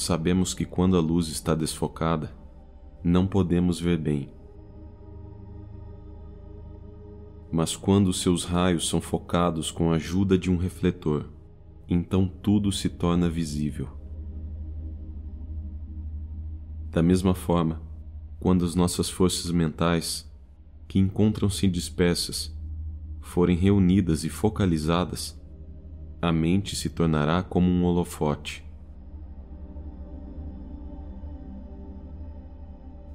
sabemos que quando a luz está desfocada, não podemos ver bem. Mas quando seus raios são focados com a ajuda de um refletor, então tudo se torna visível. Da mesma forma, quando as nossas forças mentais, que encontram-se dispersas, forem reunidas e focalizadas, a mente se tornará como um holofote.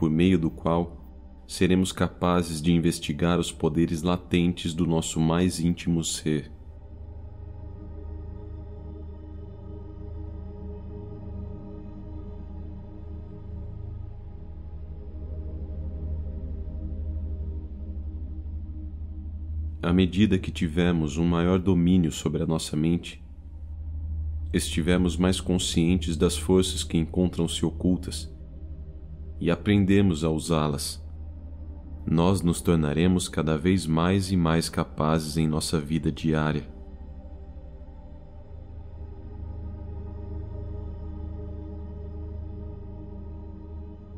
Por meio do qual seremos capazes de investigar os poderes latentes do nosso mais íntimo ser. À medida que tivemos um maior domínio sobre a nossa mente, estivemos mais conscientes das forças que encontram-se ocultas e aprendemos a usá-las, nós nos tornaremos cada vez mais e mais capazes em nossa vida diária.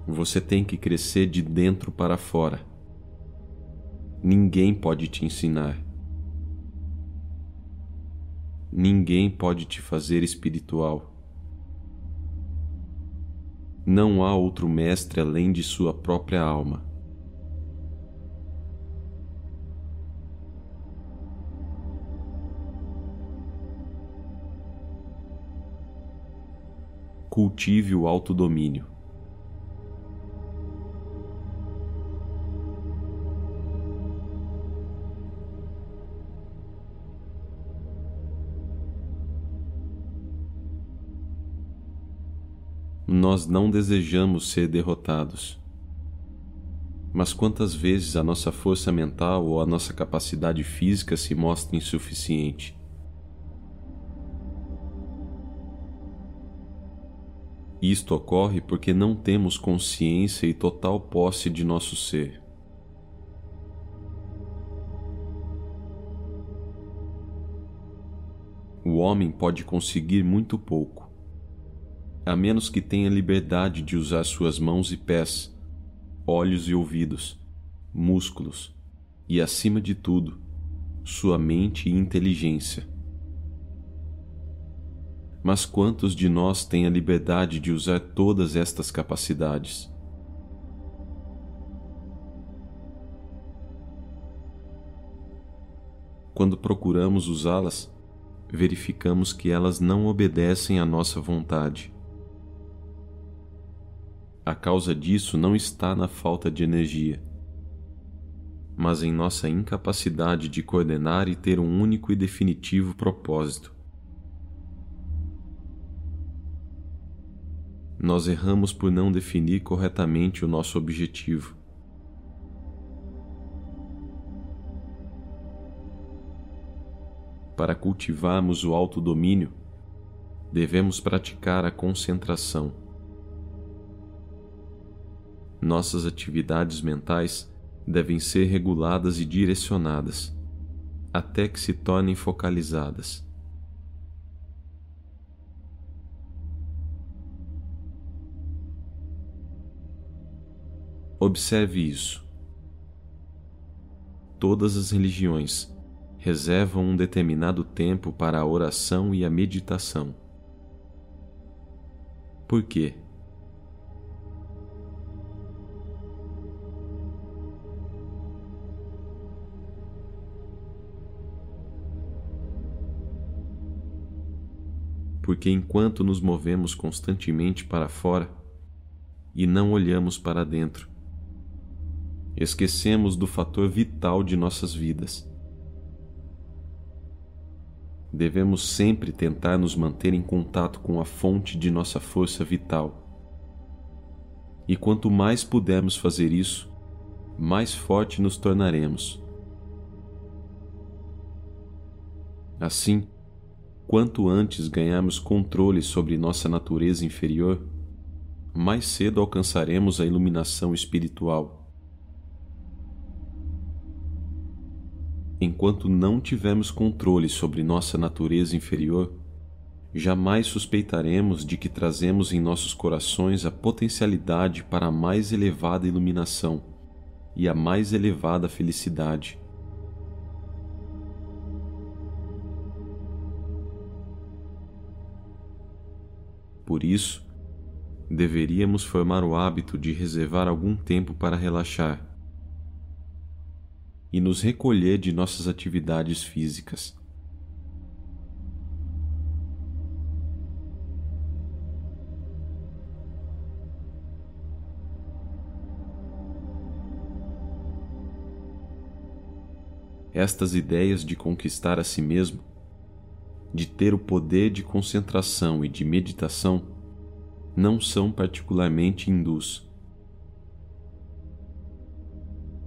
Você tem que crescer de dentro para fora Ninguém pode te ensinar. Ninguém pode te fazer espiritual. Não há outro mestre além de sua própria alma. Cultive o autodomínio. Nós não desejamos ser derrotados. Mas quantas vezes a nossa força mental ou a nossa capacidade física se mostra insuficiente? Isto ocorre porque não temos consciência e total posse de nosso ser. O homem pode conseguir muito pouco a menos que tenha liberdade de usar suas mãos e pés, olhos e ouvidos, músculos e, acima de tudo, sua mente e inteligência. Mas quantos de nós têm a liberdade de usar todas estas capacidades? Quando procuramos usá-las, verificamos que elas não obedecem à nossa vontade. A causa disso não está na falta de energia, mas em nossa incapacidade de coordenar e ter um único e definitivo propósito. Nós erramos por não definir corretamente o nosso objetivo. Para cultivarmos o autodomínio, devemos praticar a concentração nossas atividades mentais devem ser reguladas e direcionadas, até que se tornem focalizadas. Observe isso. Todas as religiões reservam um determinado tempo para a oração e a meditação. Por quê? Porque enquanto nos movemos constantemente para fora e não olhamos para dentro, esquecemos do fator vital de nossas vidas. Devemos sempre tentar nos manter em contato com a fonte de nossa força vital. E quanto mais pudermos fazer isso, mais forte nos tornaremos. Assim, Quanto antes ganharmos controle sobre nossa natureza inferior, mais cedo alcançaremos a iluminação espiritual. Enquanto não tivermos controle sobre nossa natureza inferior, jamais suspeitaremos de que trazemos em nossos corações a potencialidade para a mais elevada iluminação e a mais elevada felicidade. Por isso, deveríamos formar o hábito de reservar algum tempo para relaxar e nos recolher de nossas atividades físicas. Estas ideias de conquistar a si mesmo, de ter o poder de concentração e de meditação, não são particularmente hindus.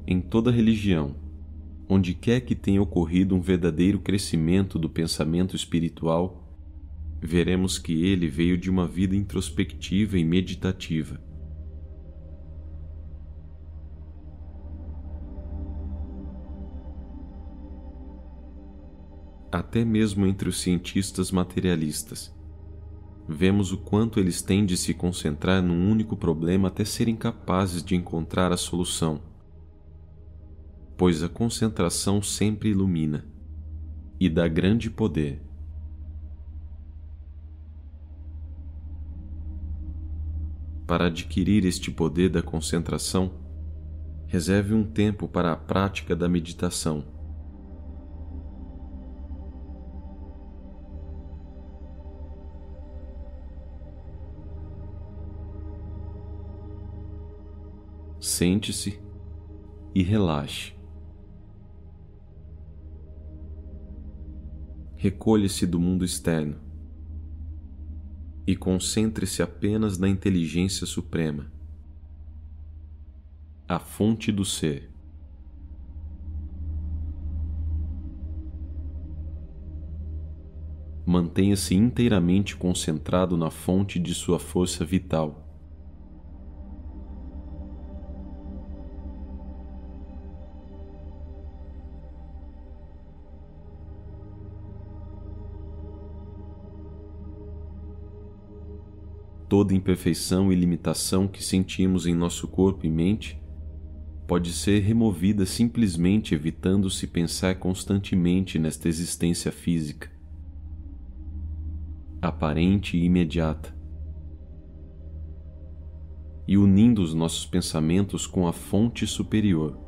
Em toda religião, onde quer que tenha ocorrido um verdadeiro crescimento do pensamento espiritual, veremos que ele veio de uma vida introspectiva e meditativa. Até mesmo entre os cientistas materialistas, vemos o quanto eles têm de se concentrar num único problema até serem capazes de encontrar a solução pois a concentração sempre ilumina e dá grande poder. Para adquirir este poder da concentração, reserve um tempo para a prática da meditação. Sente-se e relaxe. recolhe-se do mundo externo e concentre-se apenas na inteligência suprema, a fonte do ser. Mantenha-se inteiramente concentrado na fonte de sua força vital. Toda imperfeição e limitação que sentimos em nosso corpo e mente pode ser removida simplesmente evitando-se pensar constantemente nesta existência física, aparente e imediata, e unindo os nossos pensamentos com a fonte superior,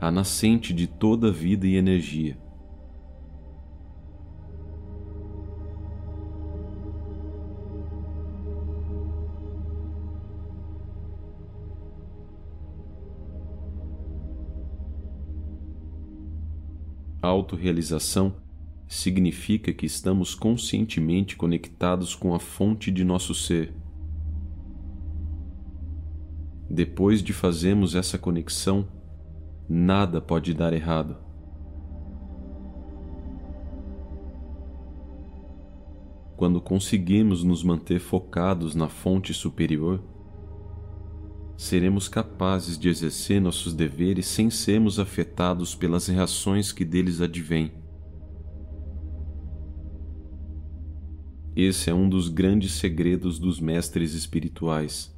a nascente de toda vida e energia autorrealização significa que estamos conscientemente conectados com a fonte de nosso ser. Depois de fazermos essa conexão, nada pode dar errado. Quando conseguimos nos manter focados na fonte superior, seremos capazes de exercer nossos deveres sem sermos afetados pelas reações que deles advêm. Esse é um dos grandes segredos dos mestres espirituais.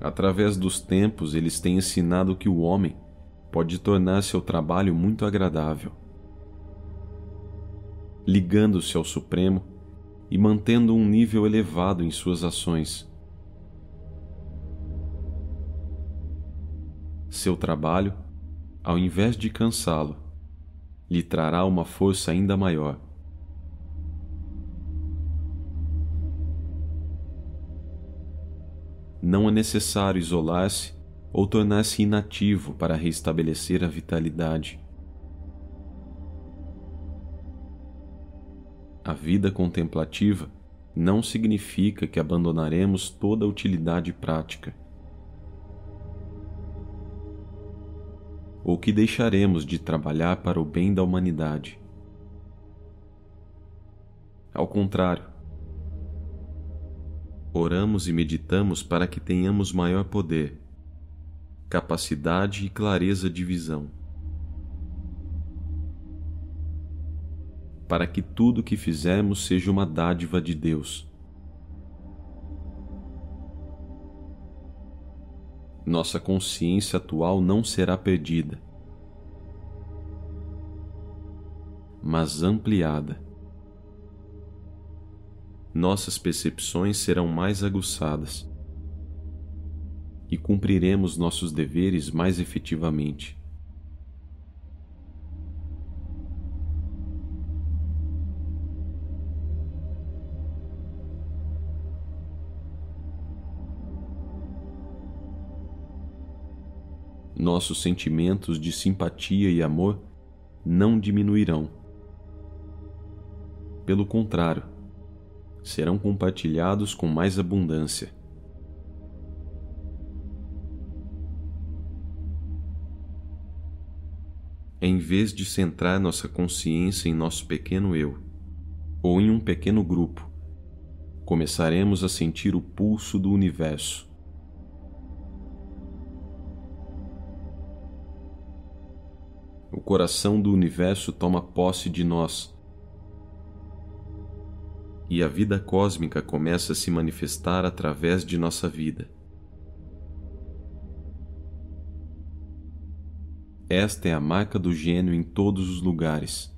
Através dos tempos, eles têm ensinado que o homem pode tornar seu trabalho muito agradável. Ligando-se ao Supremo e mantendo um nível elevado em suas ações. Seu trabalho, ao invés de cansá-lo, lhe trará uma força ainda maior. Não é necessário isolar-se ou tornar-se inativo para restabelecer a vitalidade. A vida contemplativa não significa que abandonaremos toda a utilidade prática, ou que deixaremos de trabalhar para o bem da humanidade. Ao contrário, Oramos e meditamos para que tenhamos maior poder, capacidade e clareza de visão. Para que tudo o que fizermos seja uma dádiva de Deus. Nossa consciência atual não será perdida mas ampliada. Nossas percepções serão mais aguçadas e cumpriremos nossos deveres mais efetivamente. Nossos sentimentos de simpatia e amor não diminuirão pelo contrário, serão compartilhados com mais abundância. Em vez de centrar nossa consciência em nosso pequeno eu, ou em um pequeno grupo, começaremos a sentir o pulso do universo. O coração do universo toma posse de nós e a vida cósmica começa a se manifestar através de nossa vida. Esta é a marca do gênio em todos os lugares.